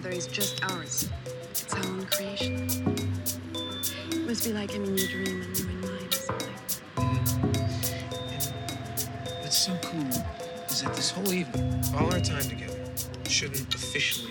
together is just ours. It's our own creation. It must be like I'm in your dream and you're in mine or something. What's so cool is that this whole evening, all our time together, shouldn't officially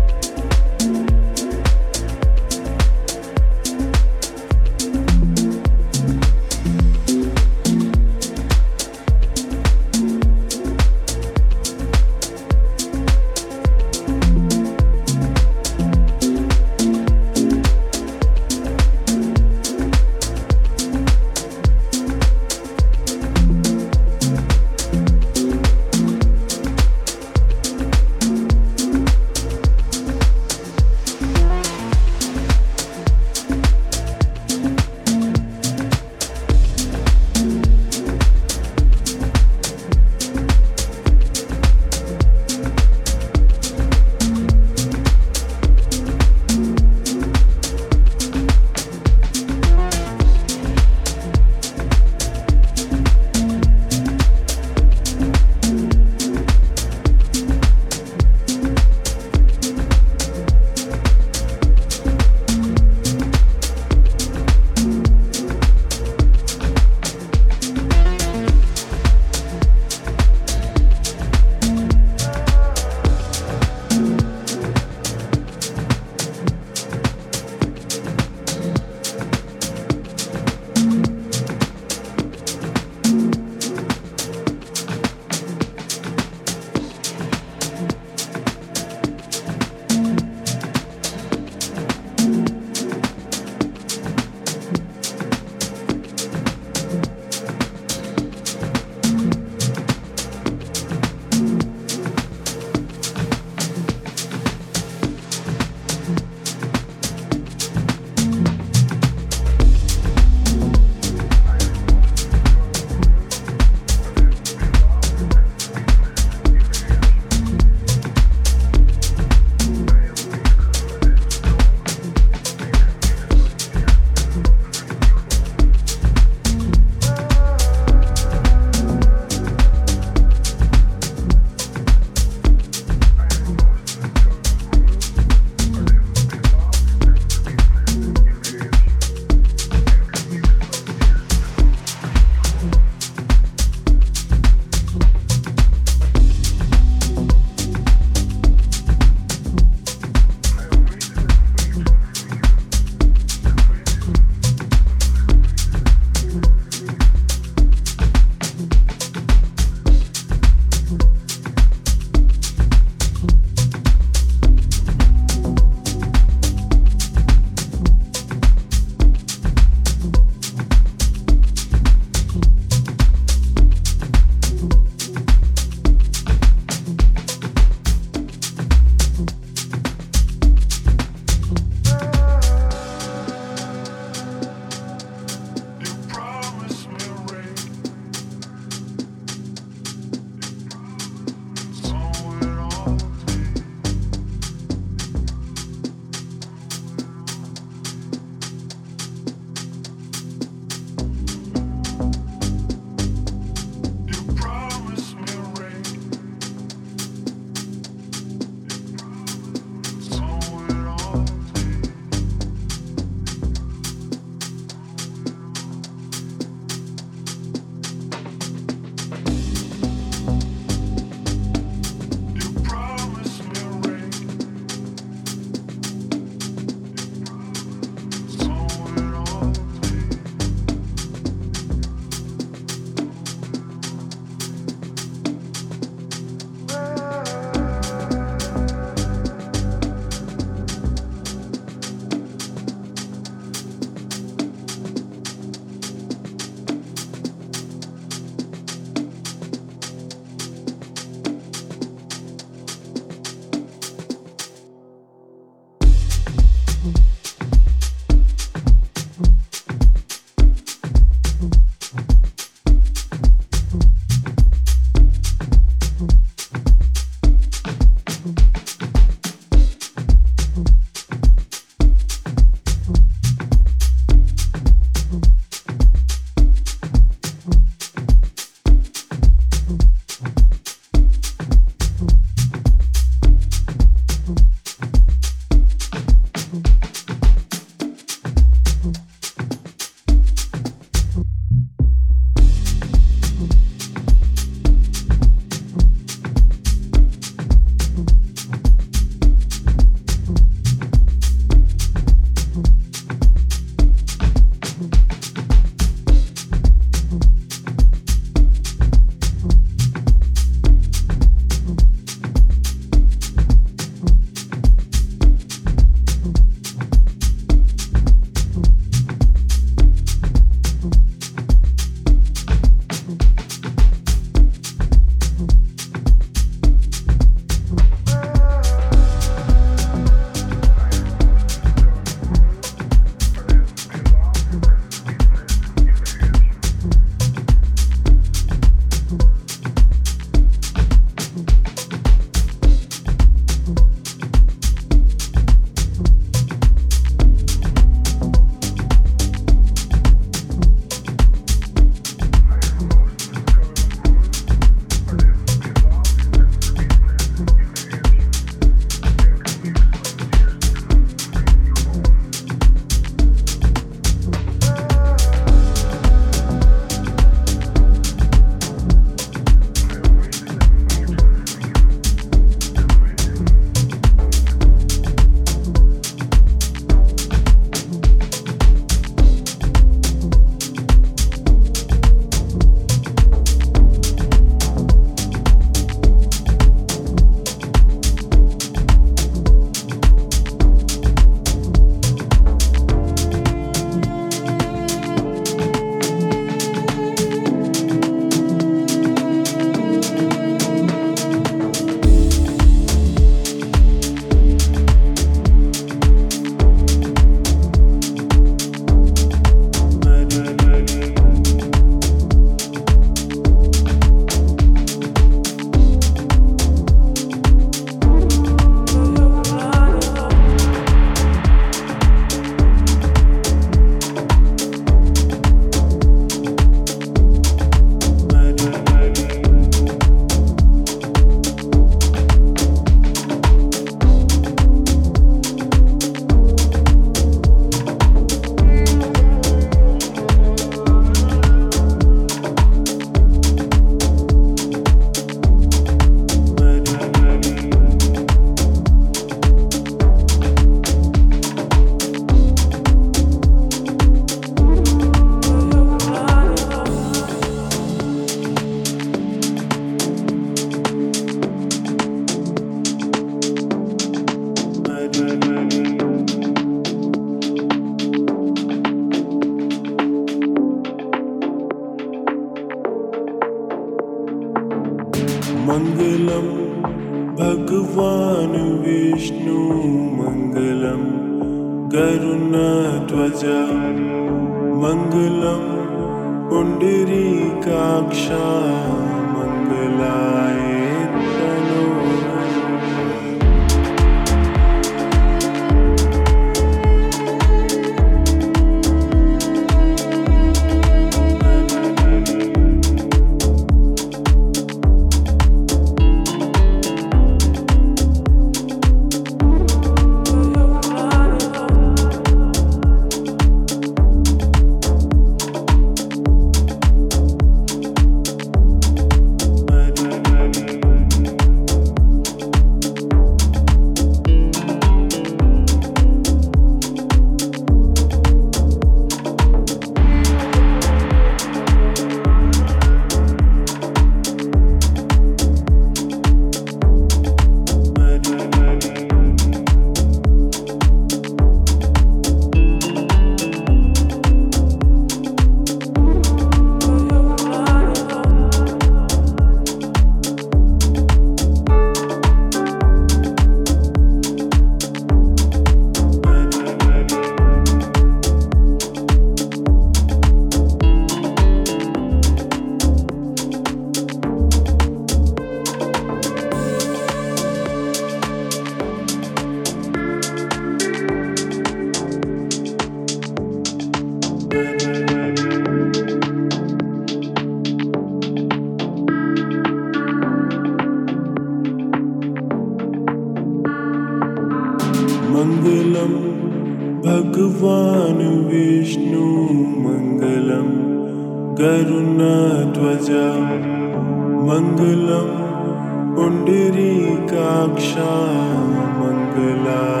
love.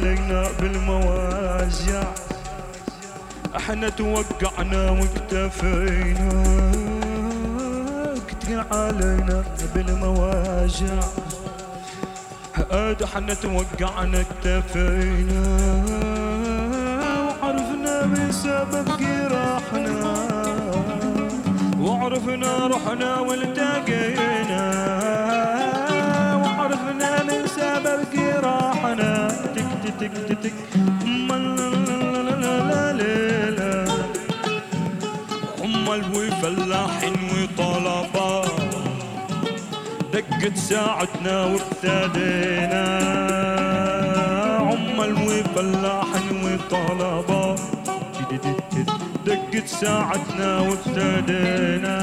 علينا بالمواجع. إحنا توقعنا واكتفينا تقل علينا بالمواجع. هاد إحنا توقعنا اكتفينا. وعرفنا بسبب جراحنا. وعرفنا رحنا والتقينا. تك تك أم الفلاحين وطلبات دقت ساعتنا وابتدينا عمال وفلاحين وطلبات دقت ساعتنا وابتدينا